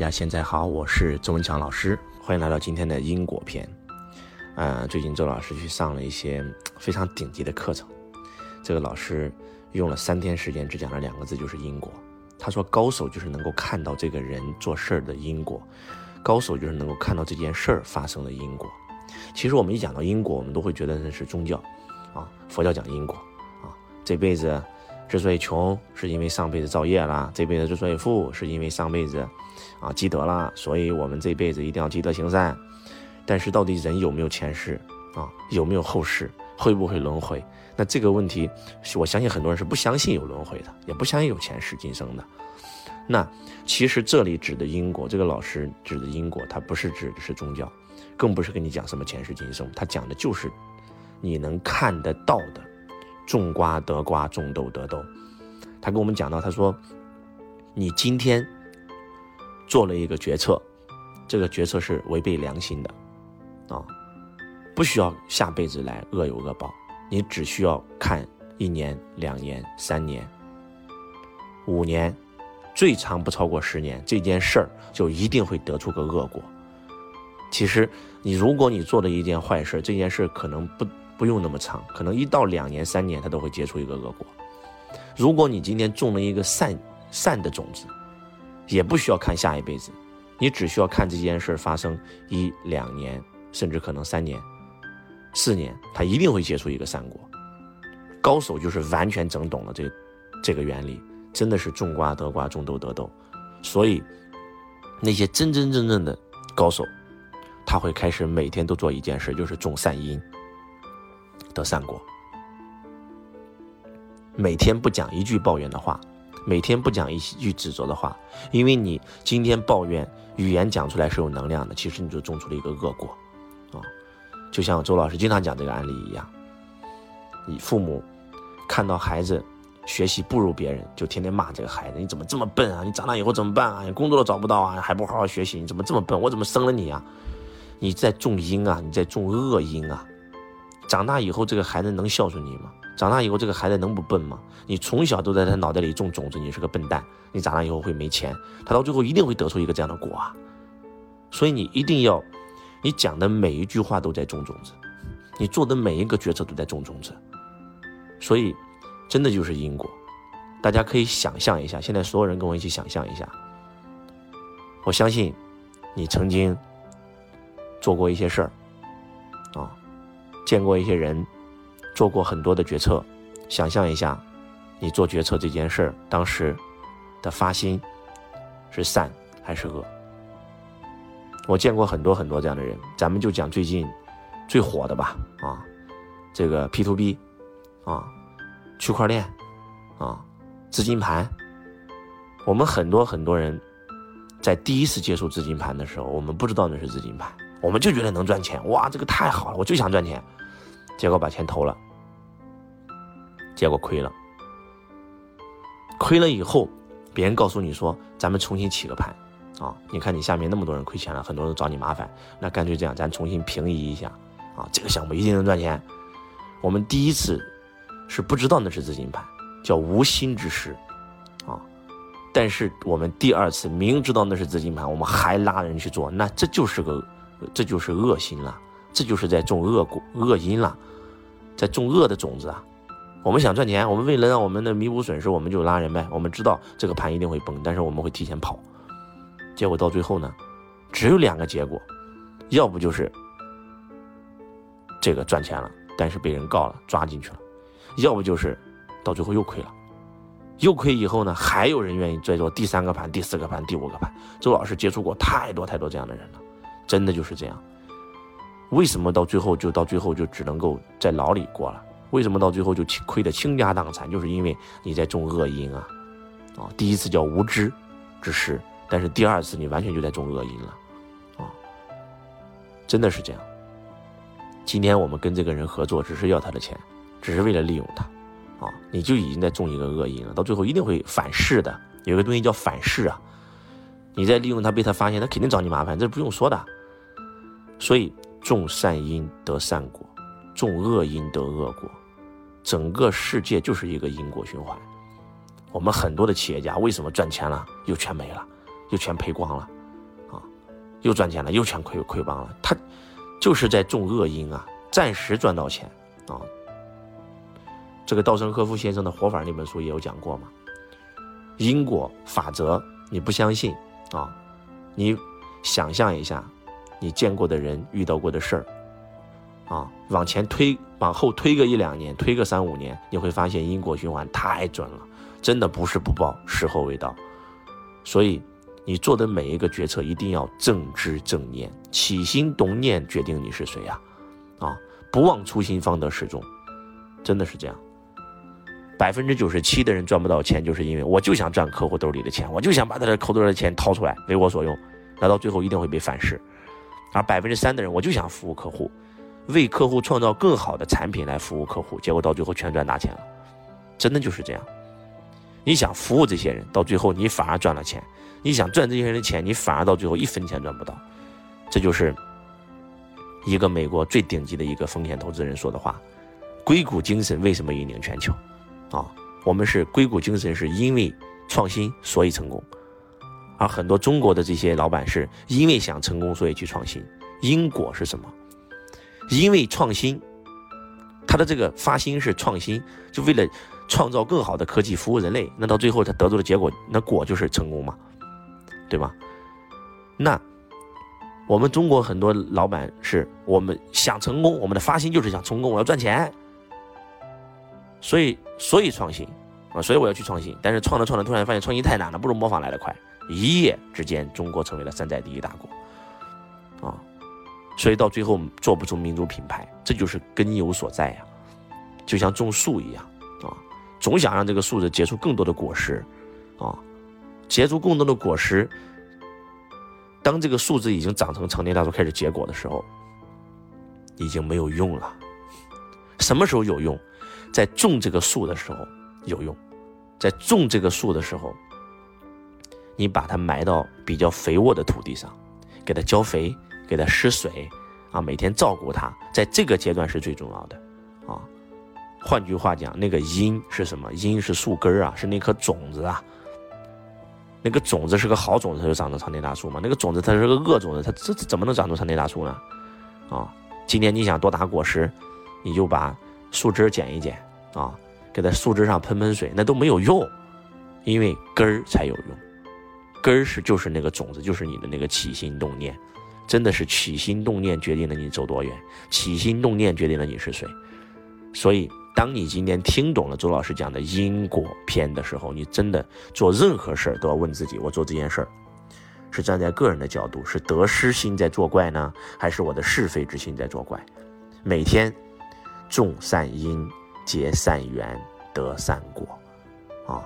大家现在好，我是周文强老师，欢迎来到今天的因果篇。呃，最近周老师去上了一些非常顶级的课程，这个老师用了三天时间，只讲了两个字，就是因果。他说，高手就是能够看到这个人做事儿的因果，高手就是能够看到这件事儿发生的因果。其实我们一讲到因果，我们都会觉得那是宗教，啊，佛教讲因果，啊，这辈子之所以穷，是因为上辈子造业啦；这辈子之所以富，是因为上辈子。啊，积德了，所以我们这辈子一定要积德行善。但是，到底人有没有前世啊？有没有后世？会不会轮回？那这个问题，我相信很多人是不相信有轮回的，也不相信有前世今生的。那其实这里指的因果，这个老师指的因果，他不是指的是宗教，更不是跟你讲什么前世今生，他讲的就是你能看得到的，种瓜得瓜，种豆得豆。他跟我们讲到，他说，你今天。做了一个决策，这个决策是违背良心的，啊，不需要下辈子来恶有恶报，你只需要看一年、两年、三年、五年，最长不超过十年，这件事儿就一定会得出个恶果。其实，你如果你做了一件坏事，这件事可能不不用那么长，可能一到两年、三年，它都会结出一个恶果。如果你今天种了一个善善的种子。也不需要看下一辈子，你只需要看这件事发生一两年，甚至可能三年、四年，他一定会结出一个善果。高手就是完全整懂了这这个原理，真的是种瓜得瓜，种豆得豆。所以那些真真正正的高手，他会开始每天都做一件事，就是种善因得善果，每天不讲一句抱怨的话。每天不讲一句指责的话，因为你今天抱怨，语言讲出来是有能量的，其实你就种出了一个恶果，啊，就像周老师经常讲这个案例一样，你父母看到孩子学习不如别人，就天天骂这个孩子，你怎么这么笨啊？你长大以后怎么办啊？你工作都找不到啊？还不好好学习？你怎么这么笨？我怎么生了你啊？你在种因啊，你在种恶因啊，长大以后这个孩子能孝顺你吗？长大以后，这个孩子能不笨吗？你从小都在他脑袋里种种子，你是个笨蛋。你长大以后会没钱，他到最后一定会得出一个这样的果啊！所以你一定要，你讲的每一句话都在种种子，你做的每一个决策都在种种子。所以，真的就是因果。大家可以想象一下，现在所有人跟我一起想象一下。我相信，你曾经做过一些事儿，见过一些人。做过很多的决策，想象一下，你做决策这件事当时的发心是善还是恶？我见过很多很多这样的人，咱们就讲最近最火的吧，啊，这个 P to B，啊，区块链，啊，资金盘。我们很多很多人在第一次接触资金盘的时候，我们不知道那是资金盘，我们就觉得能赚钱，哇，这个太好了，我就想赚钱。结果把钱投了，结果亏了。亏了以后，别人告诉你说：“咱们重新起个盘，啊，你看你下面那么多人亏钱了，很多人找你麻烦，那干脆这样，咱重新平移一下，啊，这个项目一定能赚钱。”我们第一次是不知道那是资金盘，叫无心之失，啊，但是我们第二次明知道那是资金盘，我们还拉人去做，那这就是个，这就是恶心了，这就是在种恶果、恶因了。在种恶的种子啊！我们想赚钱，我们为了让我们的弥补损失，我们就拉人呗。我们知道这个盘一定会崩，但是我们会提前跑。结果到最后呢，只有两个结果：要不就是这个赚钱了，但是被人告了，抓进去了；要不就是到最后又亏了。又亏以后呢，还有人愿意再做第三个盘、第四个盘、第五个盘。周老师接触过太多太多这样的人了，真的就是这样。为什么到最后就到最后就只能够在牢里过了？为什么到最后就亏得倾家荡产？就是因为你在种恶因啊！啊，第一次叫无知之失，但是第二次你完全就在种恶因了，啊，真的是这样。今天我们跟这个人合作，只是要他的钱，只是为了利用他，啊，你就已经在种一个恶因了，到最后一定会反噬的。有个东西叫反噬啊，你在利用他被他发现，他肯定找你麻烦，这不用说的。所以。种善因得善果，种恶因得恶果，整个世界就是一个因果循环。我们很多的企业家为什么赚钱了又全没了，又全赔光了？啊又赚钱了，又全亏亏帮了。他就是在种恶因啊，暂时赚到钱啊。这个稻盛和夫先生的活法那本书也有讲过嘛，因果法则你不相信啊？你想象一下，你见过的人遇到过的事儿啊，往前推，往后推个一两年，推个三五年，你会发现因果循环太准了，真的不是不报，时候未到。所以，你做的每一个决策一定要正知正念，起心动念决定你是谁呀！啊，不忘初心，方得始终，真的是这样。百分之九十七的人赚不到钱，就是因为我就想赚客户兜里的钱，我就想把他的口袋的钱掏出来为我所用，那到最后一定会被反噬。而百分之三的人，我就想服务客户，为客户创造更好的产品来服务客户，结果到最后全赚大钱了，真的就是这样。你想服务这些人，到最后你反而赚了钱；你想赚这些人的钱，你反而到最后一分钱赚不到。这就是一个美国最顶级的一个风险投资人说的话：“硅谷精神为什么引领全球？啊，我们是硅谷精神，是因为创新所以成功；而很多中国的这些老板是因为想成功所以去创新。因果是什么？因为创新，他的这个发心是创新，就为了。”创造更好的科技服务人类，那到最后他得出的结果，那果就是成功嘛，对吧？那我们中国很多老板是我们想成功，我们的发心就是想成功，我要赚钱，所以所以创新啊，所以我要去创新。但是创着创着，突然发现创新太难了，不如模仿来的快。一夜之间，中国成为了山寨第一大国啊，所以到最后做不出民族品牌，这就是根由所在呀，就像种树一样啊。总想让这个树子结出更多的果实，啊，结出更多的果实。当这个树子已经长成成年大树开始结果的时候，已经没有用了。什么时候有用？在种这个树的时候有用。在种这个树的时候，你把它埋到比较肥沃的土地上，给它浇肥，给它施水，啊，每天照顾它，在这个阶段是最重要的，啊。换句话讲，那个因是什么？因是树根啊，是那颗种子啊。那个种子是个好种子，它就长成长天大树嘛。那个种子它是个恶种子，它这怎么能长出长天大树呢？啊，今天你想多打果实，你就把树枝剪一剪啊，给它树枝上喷喷水，那都没有用，因为根儿才有用。根儿是就是那个种子，就是你的那个起心动念，真的是起心动念决定了你走多远，起心动念决定了你是谁，所以。当你今天听懂了周老师讲的因果篇的时候，你真的做任何事儿都要问自己：我做这件事儿是站在个人的角度，是得失心在作怪呢，还是我的是非之心在作怪？每天种善因结善缘得善果，啊，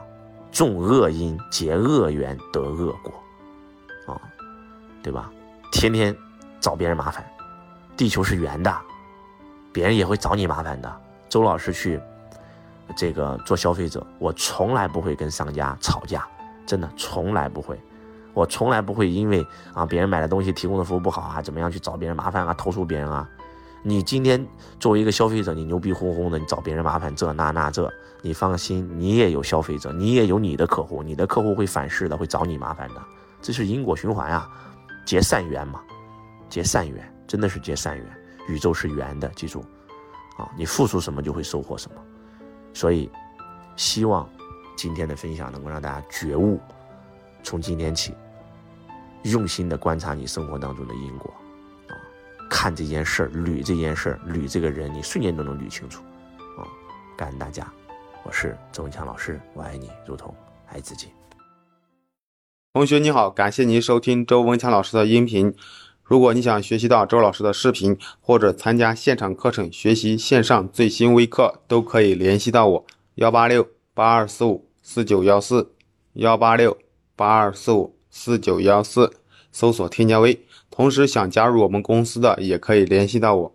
种恶因结恶缘得恶果，啊，对吧？天天找别人麻烦，地球是圆的，别人也会找你麻烦的。周老师去，这个做消费者，我从来不会跟商家吵架，真的从来不会，我从来不会因为啊别人买的东西提供的服务不好啊，怎么样去找别人麻烦啊，投诉别人啊。你今天作为一个消费者，你牛逼哄哄的，你找别人麻烦这那那这，你放心，你也有消费者，你也有你的客户，你的客户会反噬的，会找你麻烦的，这是因果循环啊，结善缘嘛，结善缘，真的是结善缘，宇宙是圆的，记住。啊，你付出什么就会收获什么，所以希望今天的分享能够让大家觉悟，从今天起用心的观察你生活当中的因果，啊，看这件事儿，捋这件事儿，捋这个人，你瞬间都能捋清楚，啊，感恩大家，我是周文强老师，我爱你如同爱自己。同学你好，感谢您收听周文强老师的音频。如果你想学习到周老师的视频，或者参加现场课程学习线上最新微课，都可以联系到我幺八六八二四五四九幺四幺八六八二四五四九幺四，搜索添加微。同时想加入我们公司的，也可以联系到我。